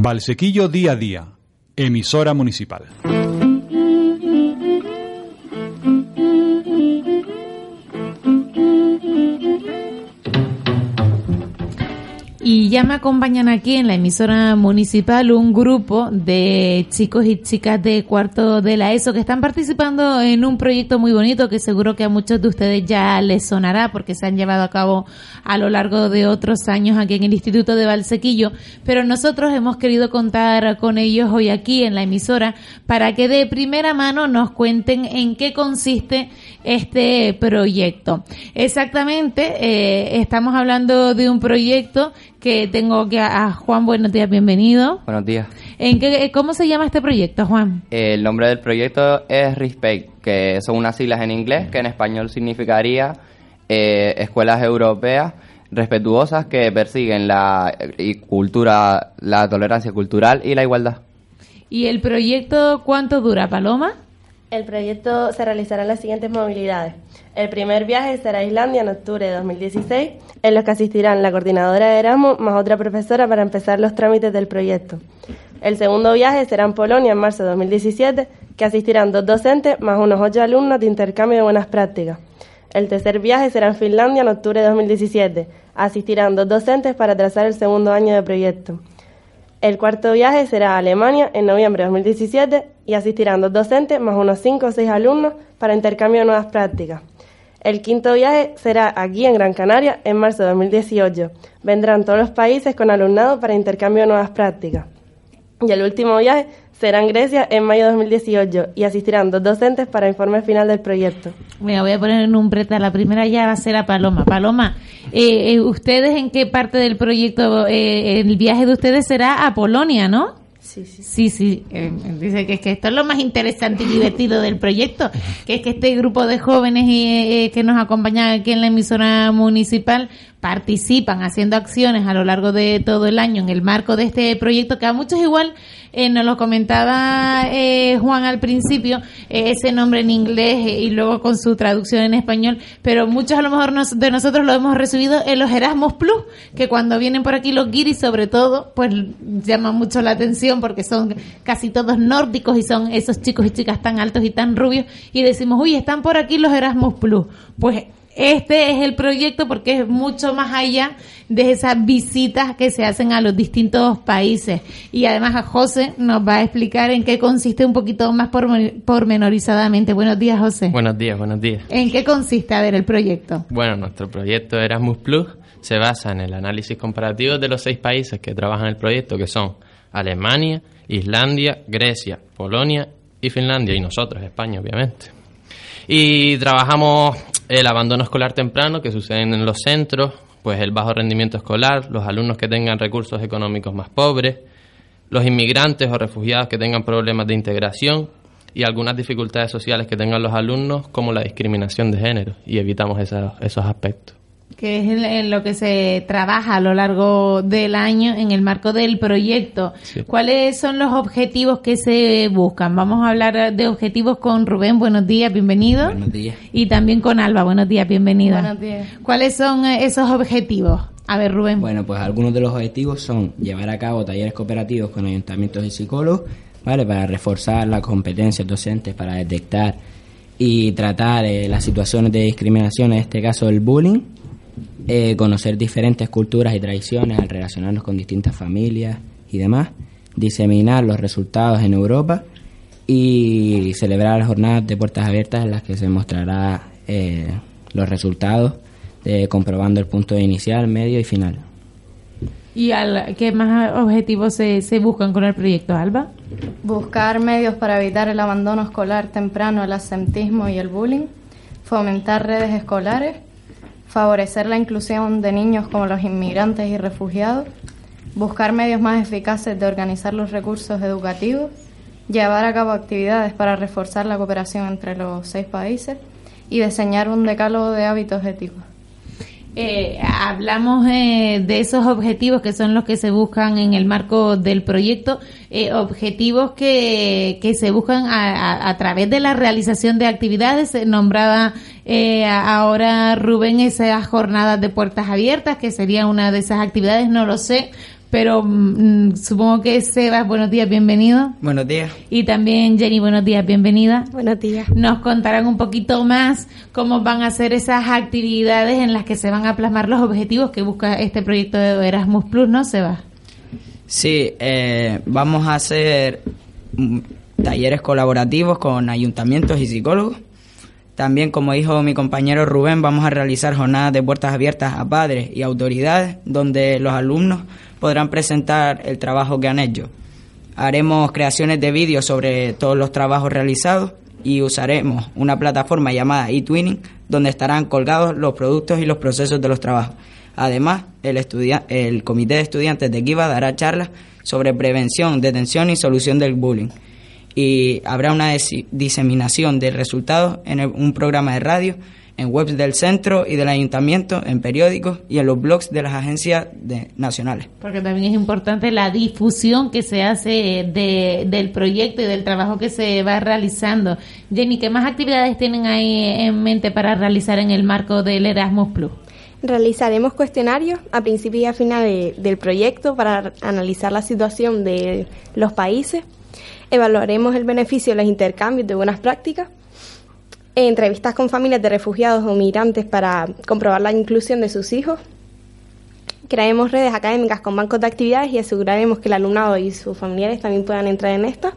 Valsequillo Día a Día, emisora municipal. Ya me acompañan aquí en la emisora municipal un grupo de chicos y chicas de cuarto de la ESO que están participando en un proyecto muy bonito que seguro que a muchos de ustedes ya les sonará porque se han llevado a cabo a lo largo de otros años aquí en el Instituto de Valsequillo. Pero nosotros hemos querido contar con ellos hoy aquí en la emisora para que de primera mano nos cuenten en qué consiste este proyecto. Exactamente, eh, estamos hablando de un proyecto que tengo que a Juan, buenos días, bienvenido. Buenos días. ¿En qué, ¿Cómo se llama este proyecto, Juan? El nombre del proyecto es RESPECT, que son unas siglas en inglés que en español significaría eh, escuelas europeas respetuosas que persiguen la cultura, la tolerancia cultural y la igualdad. ¿Y el proyecto cuánto dura, Paloma? El proyecto se realizará en las siguientes movilidades. El primer viaje será a Islandia en octubre de 2016, en los que asistirán la coordinadora de Erasmus más otra profesora para empezar los trámites del proyecto. El segundo viaje será en Polonia en marzo de 2017, que asistirán dos docentes más unos ocho alumnos de intercambio de buenas prácticas. El tercer viaje será en Finlandia en octubre de 2017. Asistirán dos docentes para trazar el segundo año de proyecto. El cuarto viaje será a Alemania en noviembre de 2017 y asistirán dos docentes más unos cinco o seis alumnos para intercambio de nuevas prácticas. El quinto viaje será aquí en Gran Canaria en marzo de 2018. Vendrán todos los países con alumnado para intercambio de nuevas prácticas. Y el último viaje será en Grecia en mayo de 2018 y asistirán dos docentes para informe final del proyecto. Me voy a poner en un preta. La primera ya va a ser a Paloma. Paloma, eh, eh, ¿ustedes en qué parte del proyecto, eh, el viaje de ustedes será a Polonia, no? Sí, sí. Sí, sí. Eh, dice que es que esto es lo más interesante y divertido del proyecto, que es que este grupo de jóvenes eh, que nos acompañan aquí en la emisora municipal participan haciendo acciones a lo largo de todo el año en el marco de este proyecto que a muchos igual eh, nos lo comentaba eh, Juan al principio, eh, ese nombre en inglés eh, y luego con su traducción en español, pero muchos a lo mejor nos- de nosotros lo hemos recibido en los Erasmus Plus, que cuando vienen por aquí los guiris sobre todo, pues llaman mucho la atención porque son casi todos nórdicos y son esos chicos y chicas tan altos y tan rubios y decimos, uy, están por aquí los Erasmus Plus. Pues este es el proyecto porque es mucho más allá de esas visitas que se hacen a los distintos países. Y además a José nos va a explicar en qué consiste un poquito más pormen- pormenorizadamente. Buenos días, José. Buenos días, buenos días. ¿En qué consiste, a ver, el proyecto? Bueno, nuestro proyecto Erasmus Plus se basa en el análisis comparativo de los seis países que trabajan el proyecto, que son Alemania, Islandia, Grecia, Polonia y Finlandia, y nosotros, España, obviamente. Y trabajamos el abandono escolar temprano que sucede en los centros, pues el bajo rendimiento escolar, los alumnos que tengan recursos económicos más pobres, los inmigrantes o refugiados que tengan problemas de integración y algunas dificultades sociales que tengan los alumnos, como la discriminación de género, y evitamos esos, esos aspectos. Que es en- en lo que se trabaja a lo largo del año en el marco del proyecto. Sí. ¿Cuáles son los objetivos que se buscan? Vamos a hablar de objetivos con Rubén. Buenos días, bienvenido. Buenos días. Y también con Alba. Buenos días, bienvenida. Buenos días. ¿Cuáles son eh, esos objetivos? A ver, Rubén. Bueno, pues algunos de los objetivos son llevar a cabo talleres cooperativos con ayuntamientos y psicólogos, ¿vale? Para reforzar las competencias docentes para detectar y tratar eh, las situaciones de discriminación, en este caso el bullying, eh, conocer diferentes culturas y tradiciones al relacionarnos con distintas familias y demás, diseminar los resultados en Europa y celebrar las jornadas de puertas abiertas en las que se mostrará eh, los resultados de comprobando el punto inicial, medio y final. ¿Y al, qué más objetivos se, se buscan con el proyecto, Alba? Buscar medios para evitar el abandono escolar temprano, el absentismo y el bullying. Fomentar redes escolares. Favorecer la inclusión de niños como los inmigrantes y refugiados. Buscar medios más eficaces de organizar los recursos educativos. Llevar a cabo actividades para reforzar la cooperación entre los seis países. Y diseñar un decálogo de hábitos éticos. Eh, hablamos eh, de esos objetivos que son los que se buscan en el marco del proyecto, eh, objetivos que, que se buscan a, a- través de la realización de actividades. Nombraba eh, ahora Rubén esas jornadas de puertas abiertas, que sería una de esas actividades, no lo sé, pero mm, supongo que Sebas, buenos días, bienvenido. Buenos días. Y también Jenny, buenos días, bienvenida. Buenos días. Nos contarán un poquito más cómo van a ser esas actividades en las que se van a plasmar los objetivos que busca este proyecto de Erasmus Plus, ¿no, Sebas? Sí, eh, vamos a hacer mm, talleres colaborativos con ayuntamientos y psicólogos. También, como dijo mi compañero Rubén, vamos a realizar jornadas de puertas abiertas a padres y autoridades donde los alumnos podrán presentar el trabajo que han hecho. Haremos creaciones de vídeos sobre todos los trabajos realizados y usaremos una plataforma llamada eTwinning donde estarán colgados los productos y los procesos de los trabajos. Además, el, Comité de Estudiantes de Kiva dará charlas sobre prevención, detención y solución del bullying. Y habrá una diseminación de resultados en el- un programa de radio, en webs del centro y del ayuntamiento, en periódicos y en los blogs de las agencias de- nacionales. Porque también es importante la difusión que se hace de, del proyecto y del trabajo que se va realizando. Jenny, ¿qué más actividades tienen ahí en mente para realizar en el marco del Erasmus Plus? Realizaremos cuestionarios a principio y a final de- del proyecto para analizar la situación de los países. Evaluaremos el beneficio de los intercambios de buenas prácticas. Entrevistas con familias de refugiados o migrantes para comprobar la inclusión de sus hijos. Crearemos redes académicas con bancos de actividades y aseguraremos que el alumnado y sus familiares también puedan entrar en estas.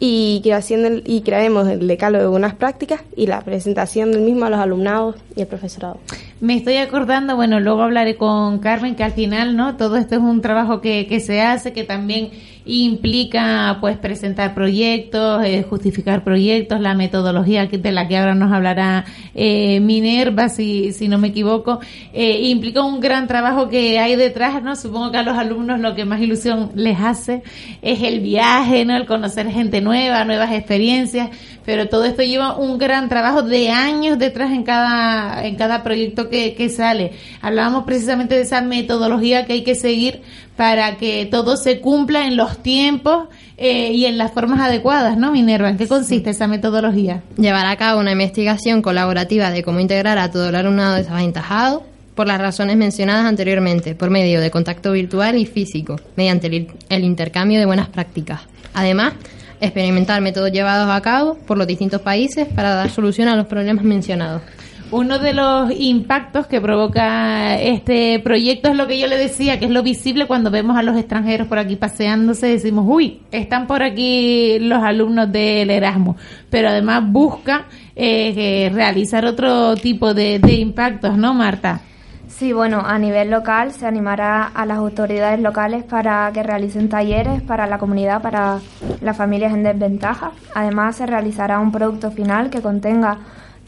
Y, creación y crearemos el decálogo de buenas prácticas y la presentación del mismo a los alumnados y el profesorado. Me estoy acordando, bueno, luego hablaré con Carmen, que al final, ¿no? Todo esto es un trabajo que, que se hace, que también implica, pues, presentar proyectos, eh, justificar proyectos, la metodología de la que ahora nos hablará eh, Minerva, si, si no me equivoco, eh, implica un gran trabajo que hay detrás, ¿no? Supongo que a los alumnos lo que más ilusión les hace es el viaje, ¿no? El conocer gente nueva, nuevas experiencias, pero todo esto lleva un gran trabajo de años detrás en cada, en cada proyecto que, que sale. Hablábamos precisamente de esa metodología que hay que seguir para que todo se cumpla en los tiempos eh, y en las formas adecuadas, ¿no, Minerva? ¿En qué consiste esa metodología? Llevar a cabo una investigación colaborativa de cómo integrar a todo el alumnado desaventajado por las razones mencionadas anteriormente, por medio de contacto virtual y físico, mediante el, el intercambio de buenas prácticas. Además, experimentar métodos llevados a cabo por los distintos países para dar solución a los problemas mencionados. Uno de los impactos que provoca este proyecto es lo que yo le decía, que es lo visible cuando vemos a los extranjeros por aquí paseándose, decimos, uy, están por aquí los alumnos del Erasmus, pero además busca eh, que realizar otro tipo de, de impactos, ¿no, Marta? Sí, bueno, a nivel local se animará a las autoridades locales para que realicen talleres para la comunidad, para las familias en desventaja. Además, se realizará un producto final que contenga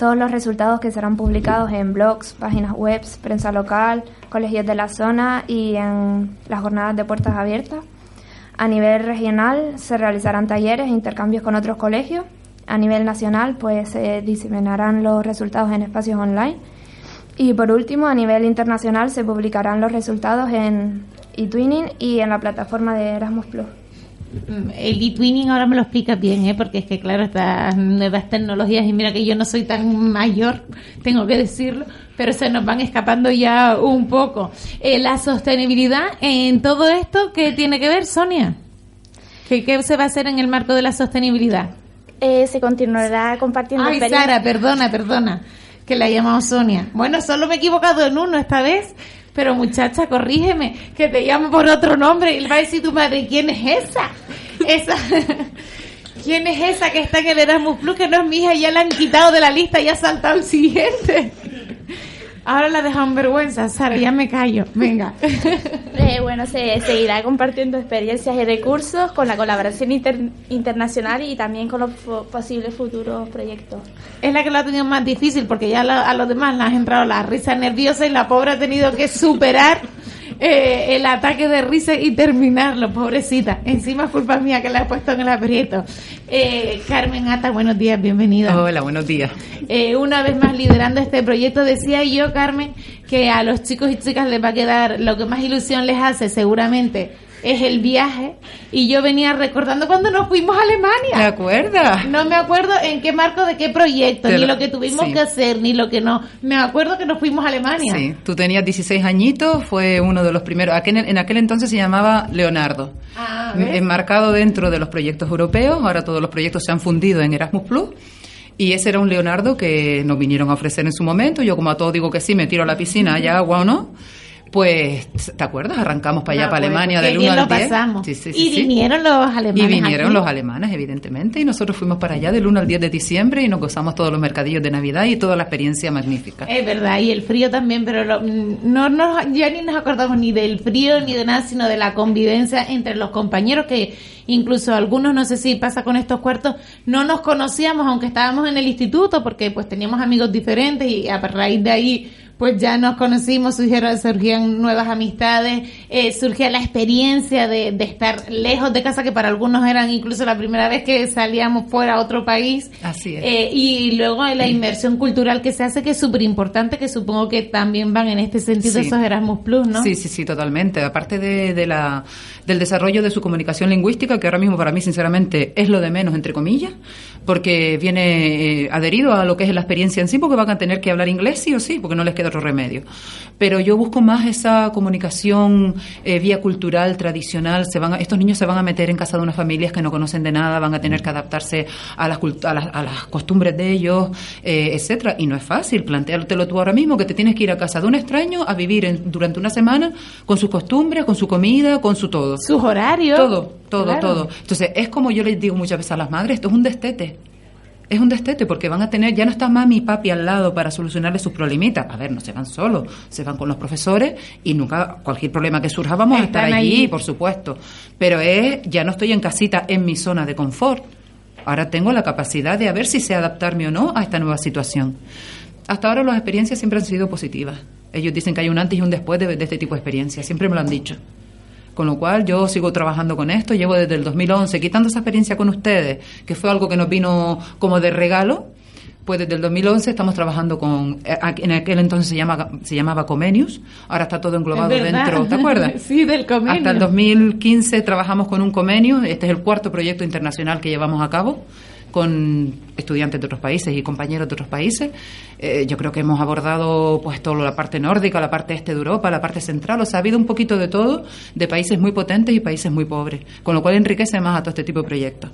todos los resultados que serán publicados en blogs, páginas web, prensa local, colegios de la zona y en las jornadas de puertas abiertas. A nivel regional se realizarán talleres e intercambios con otros colegios. A nivel nacional, pues se diseminarán los resultados en espacios online. Y por último, a nivel internacional se publicarán los resultados en eTwinning y en la plataforma de Erasmus Plus. Mm, El e-twinning ahora me lo explica bien, ¿eh? porque es que, claro, estas nuevas tecnologías, y mira que yo no soy tan mayor, tengo que decirlo, pero se nos van escapando ya un poco. Eh, la sostenibilidad en todo esto, ¿qué tiene que ver, Sonia? ¿Qué, qué se va a hacer en el marco de la sostenibilidad? Eh, se continuará compartiendo Ay, Sara, perdona, perdona, que la he llamado Sonia. Bueno, solo me he equivocado en uno esta vez, pero muchacha, corrígeme, que te llamo por otro nombre y va a decir tu madre, ¿quién es esa? Esa... ¿Quién es esa que está en el Erasmus Plus? Que no es mi hija, ya la han quitado de la lista y ha saltado el siguiente. Ahora la dejan en vergüenza, Sara, ya me callo. Venga. Eh, bueno, se seguirá compartiendo experiencias y recursos con la colaboración inter- internacional y también con los posibles futuros proyectos. Es la que lo ha tenido más difícil porque ya la- a los demás le han entrado la risa nerviosa y la pobre ha tenido que superar eh, el ataque de risa y terminarlo, pobrecita. Encima es culpa mía que la he puesto en el aprieto. Eh, Carmen Ata, buenos días, bienvenida. Hola, buenos días. Eh, una vez más liderando este proyecto, decía yo, Carmen, que a los chicos y chicas les va a quedar lo que más ilusión les hace, seguramente, es el viaje. Y yo venía recordando cuando nos fuimos a Alemania. ¿Te acuerdas? No me acuerdo en qué marco de qué proyecto, Pero- ni lo que tuvimos sí. que hacer, ni lo que no. Me acuerdo que nos fuimos a Alemania. Sí, tú tenías 16 añitos, fue uno de los primeros. Aquel- en aquel entonces se llamaba Leonardo. Ah, enmarcado dentro de los proyectos europeos. Ahora todos los proyectos se han fundido en Erasmus Plus. Y ese era un Leonardo que nos vinieron a ofrecer en su momento. Yo, como a todos digo que sí, me tiro a la piscina, haya agua o no. Pues, ¿te acuerdas? Arrancamos para allá, para Alemania, del bien 1 al lo 10. pasamos. Sí, sí, y sí, sí. vinieron los alemanes. Y vinieron aquí. los alemanes, evidentemente, y nosotros fuimos para allá del 1 al 10 de diciembre y nos gozamos todos los mercadillos de Navidad y toda la experiencia magnífica. Es verdad, y el frío también, pero lo- no nos, ya ni nos acordamos ni del frío ni de nada, sino de la convivencia entre los compañeros, que incluso algunos, no sé si pasa con estos cuartos, no nos conocíamos, aunque estábamos en el instituto, porque pues teníamos amigos diferentes y a raíz de ahí pues ya nos conocimos, surgieron, surgían nuevas amistades, eh, surgía la experiencia de, de estar lejos de casa, que para algunos eran incluso la primera vez que salíamos fuera a otro país. Así es. Eh, y luego la inmersión cultural que se hace, que es súper importante, que supongo que también van en este sentido Sí. esos Erasmus Plus, ¿no? Sí, sí, sí, totalmente. Aparte de, de la, del desarrollo de su comunicación lingüística, que ahora mismo para mí, sinceramente, es lo de menos, entre comillas, porque viene eh, adherido a lo que es la experiencia en sí, porque van a tener que hablar inglés sí o sí, porque no les queda otro remedio. Pero yo busco más esa comunicación eh, vía cultural, tradicional. Se van a- estos niños se van a meter en casa de unas familias que no conocen de nada, van a tener que adaptarse a las, cult- a las, a las costumbres de ellos, eh, etcétera. Y no es fácil. Plantéatelo tú ahora mismo que te tienes que ir a casa de un extraño a vivir en- durante una semana con sus costumbres, con su comida, con su todo. Sus horarios. Todo, todo, Claro. todo. Entonces, es como yo les digo muchas veces a las madres, esto es un destete. Es un destete porque van a tener, ya no está mami y papi al lado para solucionarles sus problemitas. A ver, no se van solos, se van con los profesores y nunca, cualquier problema que surja, vamos a estar allí, allí. por supuesto. Pero es, ya no estoy en casita, en mi zona de confort. Ahora tengo la capacidad de a ver si sé adaptarme o no a esta nueva situación. Hasta ahora las experiencias siempre han sido positivas. Ellos dicen que hay un antes y un después de, de este tipo de experiencias, siempre me lo han dicho. Con lo cual yo sigo trabajando con esto, llevo desde el 2011 quitando esa experiencia con ustedes, que fue algo que nos vino como de regalo. Pues desde el 2011 estamos trabajando con, eh, en aquel entonces se, llama, se llamaba Comenius, ahora está todo englobado dentro, ¿te acuerdas? Sí, del convenio. Hasta el 2015 trabajamos con un convenio, este es el cuarto proyecto internacional que llevamos a cabo con estudiantes de otros países y compañeros de otros países. Eh, yo creo que hemos abordado pues toda la parte nórdica, la parte este de Europa, la parte central, o sea, ha habido un poquito de todo, de países muy potentes y países muy pobres, con lo cual enriquece más a todo este tipo de proyectos.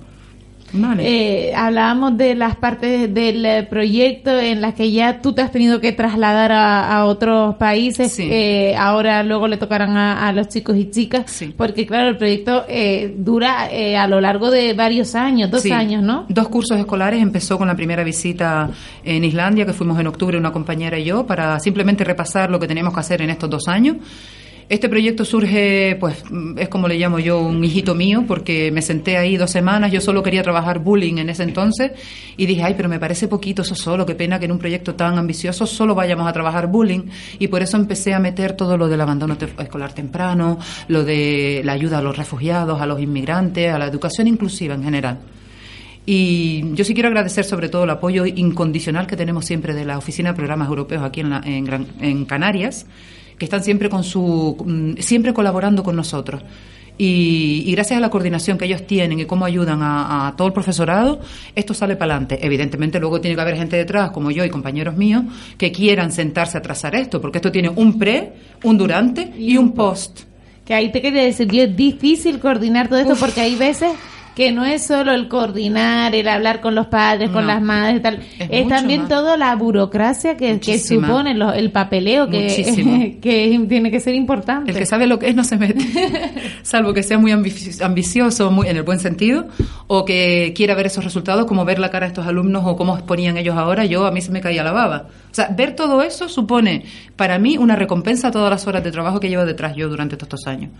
Vale. Eh, hablábamos de las partes del eh, proyecto en las que ya tú te has tenido que trasladar a, a otros países. Sí. Eh, ahora luego le tocarán a, a los chicos y chicas, porque claro, el proyecto eh, dura eh, a lo largo de varios años, dos Sí. años, ¿no? Dos cursos escolares. Empezó con la primera visita en Islandia, que fuimos en octubre una compañera y yo, para simplemente repasar lo que teníamos que hacer en estos dos años. Este proyecto surge, pues, mm, es como le llamo yo, un hijito mío, porque me senté ahí dos semanas, yo solo quería trabajar bullying en ese entonces, y dije, ay, pero me parece poquito eso solo, qué pena que en un proyecto tan ambicioso solo vayamos a trabajar bullying, y por eso empecé a meter todo lo del abandono escolar temprano, lo de la ayuda a los refugiados, a los inmigrantes, a la educación inclusiva en general. Y yo sí quiero agradecer sobre todo el apoyo incondicional que tenemos siempre de la Oficina de Programas Europeos aquí en, la- en Gran- en Canarias, que están siempre con su mm, siempre colaborando con nosotros. Y, y gracias a la coordinación que ellos tienen y cómo ayudan a, a todo el profesorado, esto sale para adelante. Evidentemente luego tiene que haber gente detrás, como yo y compañeros míos, que quieran sentarse a trazar esto, porque esto tiene un pre, un durante y, un post. Que ahí te quería decir, yo es difícil coordinar todo esto porque hay veces que no es solo el coordinar, el hablar con los padres, con las madres y tal, Es también más. toda la burocracia que, supone lo- el papeleo que, que tiene que ser importante. El que sabe lo que es no se mete, salvo que sea muy ambici- ambicioso, muy en el buen sentido, o que quiera ver esos resultados, como ver la cara de estos alumnos o cómo exponían ellos ahora, yo a mí se me caía la baba. O sea, ver todo eso supone para mí una recompensa a todas las horas de trabajo que llevo detrás yo durante todos estos años.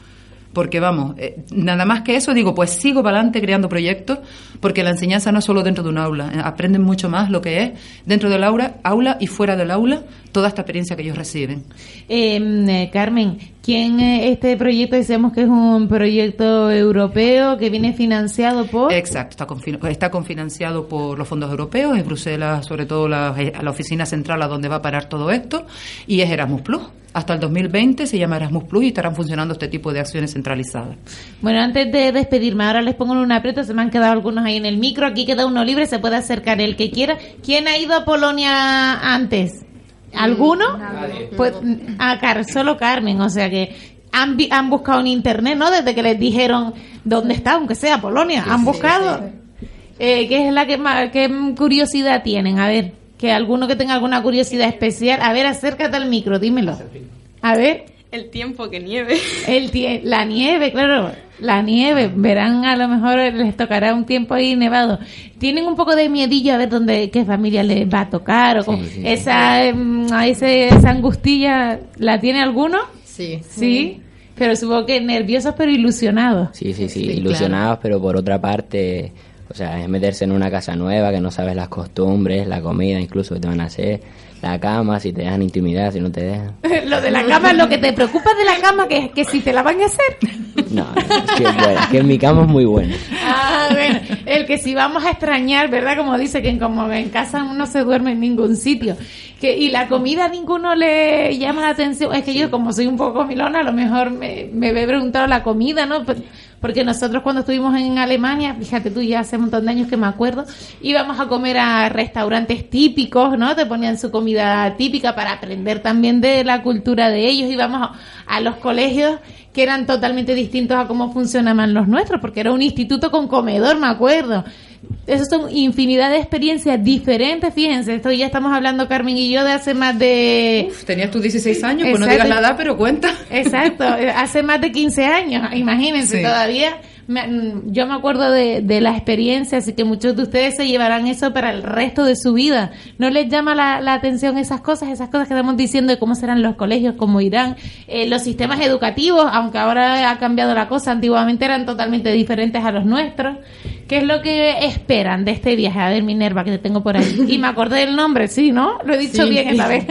Porque vamos, eh, nada más que eso, digo, pues sigo para adelante creando proyectos, porque la enseñanza no es solo dentro de un aula, eh, aprenden mucho más lo que es dentro del aula, aula y fuera del aula, toda esta experiencia que ellos reciben. Eh, eh, Carmen, ¿Quién eh, este proyecto decíamos que es un proyecto europeo que viene financiado por? Exacto, está, confin- está confinanciado por los fondos europeos, es Bruselas, sobre todo la, la oficina central a donde va a parar todo esto, y es Erasmus Plus. Hasta el 2020 se llama Erasmus Plus y estarán funcionando este tipo de acciones centralizadas. Bueno, antes de despedirme, ahora les pongo un aprieto, se me han quedado algunos ahí en el micro, aquí queda uno libre, se puede acercar el que quiera. ¿Quién ha ido a Polonia antes? ¿Alguno? Pues a Car solo Carmen, o sea que han, vi- han buscado en internet, ¿no? Desde que les dijeron dónde está, aunque sea Polonia, han buscado. Eh, ¿Qué es la que más, qué curiosidad tienen? A ver, que alguno que tenga alguna curiosidad especial. A ver, acércate al micro, dímelo. A ver. El tiempo que nieve. El tie- la nieve, claro, la nieve. Verán, a lo mejor les tocará un tiempo ahí nevado. Tienen un poco de miedillo a ver dónde, qué familia les va a tocar o esa, em, a ese- esa angustilla, ¿la tiene alguno? Sí. Sí, pero supongo que nerviosos pero ilusionados. Sí, sí, sí, Sí, ilusionados, pero por otra parte, o sea, es meterse en una casa nueva que no sabes las costumbres, la comida incluso que te van a hacer, la cama, si te dejan intimidad, si no te dejan. lo de la cama, lo que te preocupa de la cama, que, que si te la van a hacer. No, es que, mi cama es muy buena. Ah, bueno, el que si vamos a extrañar, ¿verdad? Como dice que en, como en casa no se duerme en ningún sitio. Que, y la comida a ninguno le llama la atención. Es que yo, como soy un poco milona, a lo mejor me, me he preguntado la comida, ¿no? Por- Porque nosotros cuando estuvimos en Alemania, fíjate tú, ya hace un montón de años que me acuerdo, íbamos a comer a restaurantes típicos, ¿no? Te ponían su comida típica para aprender también de la cultura de ellos. Íbamos a, a los colegios que eran totalmente distintos a cómo funcionaban los nuestros, porque era un instituto con comedor, me acuerdo. Esas son infinidad de experiencias diferentes, fíjense, esto ya estamos hablando Carmen y yo de hace más de... Tenías tú 16 años, pues no Exacto. digas la edad, pero cuenta. Exacto, hace más de 15 años, imagínense, Sí. todavía me- mm, yo me acuerdo de, de la experiencia, así que muchos de ustedes se llevarán eso para el resto de su vida. ¿No les llama la, la atención esas cosas, esas cosas que estamos diciendo de cómo serán los colegios, cómo irán, eh, los sistemas educativos, aunque ahora ha cambiado la cosa, antiguamente eran totalmente diferentes a los nuestros? ¿Qué es lo que esperan de este viaje? A ver, Minerva, que te tengo por ahí. Y me acordé del nombre, sí, ¿no? Lo he dicho Sí. bien esta vez.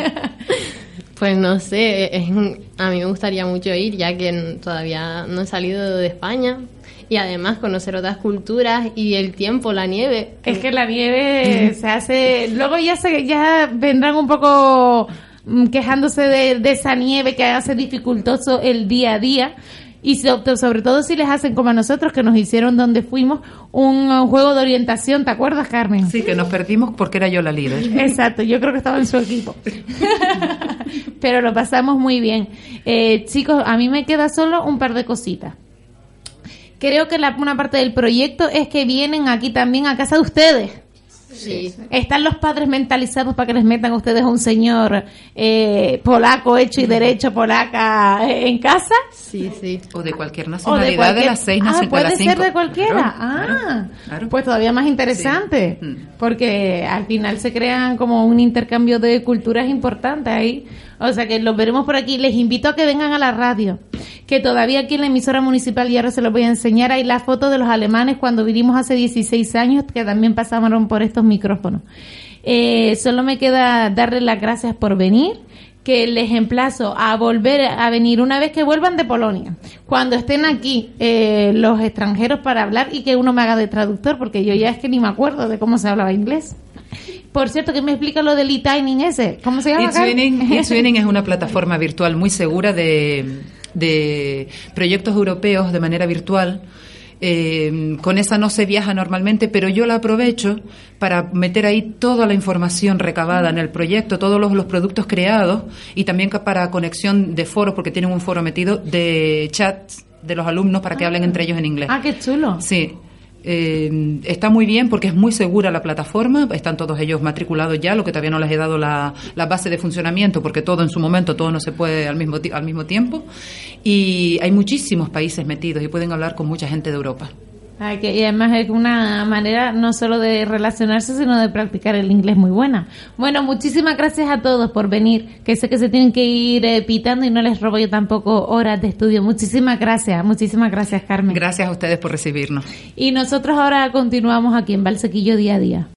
Pues no sé, es a mí me gustaría mucho ir ya que todavía no he salido de España y además conocer otras culturas y el tiempo, la nieve. Es que la nieve se hace. Luego ya se, ya vendrán un poco mm, quejándose de, de esa nieve que hace dificultoso el día a día. Y so- sobre todo si les hacen como a nosotros, que nos hicieron donde fuimos, un, juego de orientación, ¿te acuerdas, Carmen? Sí, que nos perdimos porque era yo la líder. Exacto, yo creo que estaba en su equipo. Pero lo pasamos muy bien. Eh, chicos, a mí me queda solo un par de cositas. Creo que la, una parte del proyecto es que vienen aquí también a casa de ustedes. Sí. ¿Están los padres mentalizados para que les metan a ustedes a un señor eh, polaco, hecho y derecho polaca eh, en casa? Sí, sí. O de cualquier ¿O nacionalidad de, cualquier- las seis Ah, nacionalidades. puede las ser de cualquiera. Claro, ah, pues todavía más interesante. Porque al final se crean como un intercambio de culturas importantes ahí. O sea que los veremos por aquí. Les invito a que vengan a la radio. Que todavía aquí en la emisora municipal, y ahora se los voy a enseñar, hay la foto de los alemanes cuando vinimos hace 16 años, que también pasaron por estos micrófonos. Eh, solo me queda darles las gracias por venir que les emplazo a volver a venir una vez que vuelvan de Polonia, cuando estén aquí eh, los extranjeros para hablar y que uno me haga de traductor, porque yo ya es que ni me acuerdo de cómo se hablaba inglés. Por cierto, que me explica lo del e-timing ese. ¿Cómo se llama? It's Carmen? Winning, It's Winning es una plataforma virtual muy segura de, de proyectos europeos de manera virtual. Eh, con esa no se viaja normalmente, pero yo la aprovecho para meter ahí toda la información recabada en el proyecto, todos los, los productos creados y también para conexión de foros, porque tienen un foro metido de chats de los alumnos para que hablen entre ellos en inglés. Ah, qué chulo. Sí. Eh, está muy bien porque es muy segura la plataforma, están todos ellos matriculados ya, lo que todavía no les he dado la, la base de funcionamiento porque todo en su momento, todo no se puede al mismo, al mismo tiempo. Y hay muchísimos países metidos y pueden hablar con mucha gente de Europa. Ay, que- y además es una manera no solo de relacionarse, sino de practicar el inglés muy buena. Bueno, muchísimas gracias a todos por venir, que sé que se tienen que ir eh, pitando y no les robo yo tampoco horas de estudio. Muchísimas gracias, muchísimas gracias Carmen. Gracias a ustedes por recibirnos. Y nosotros ahora continuamos aquí en Valsequillo día a día.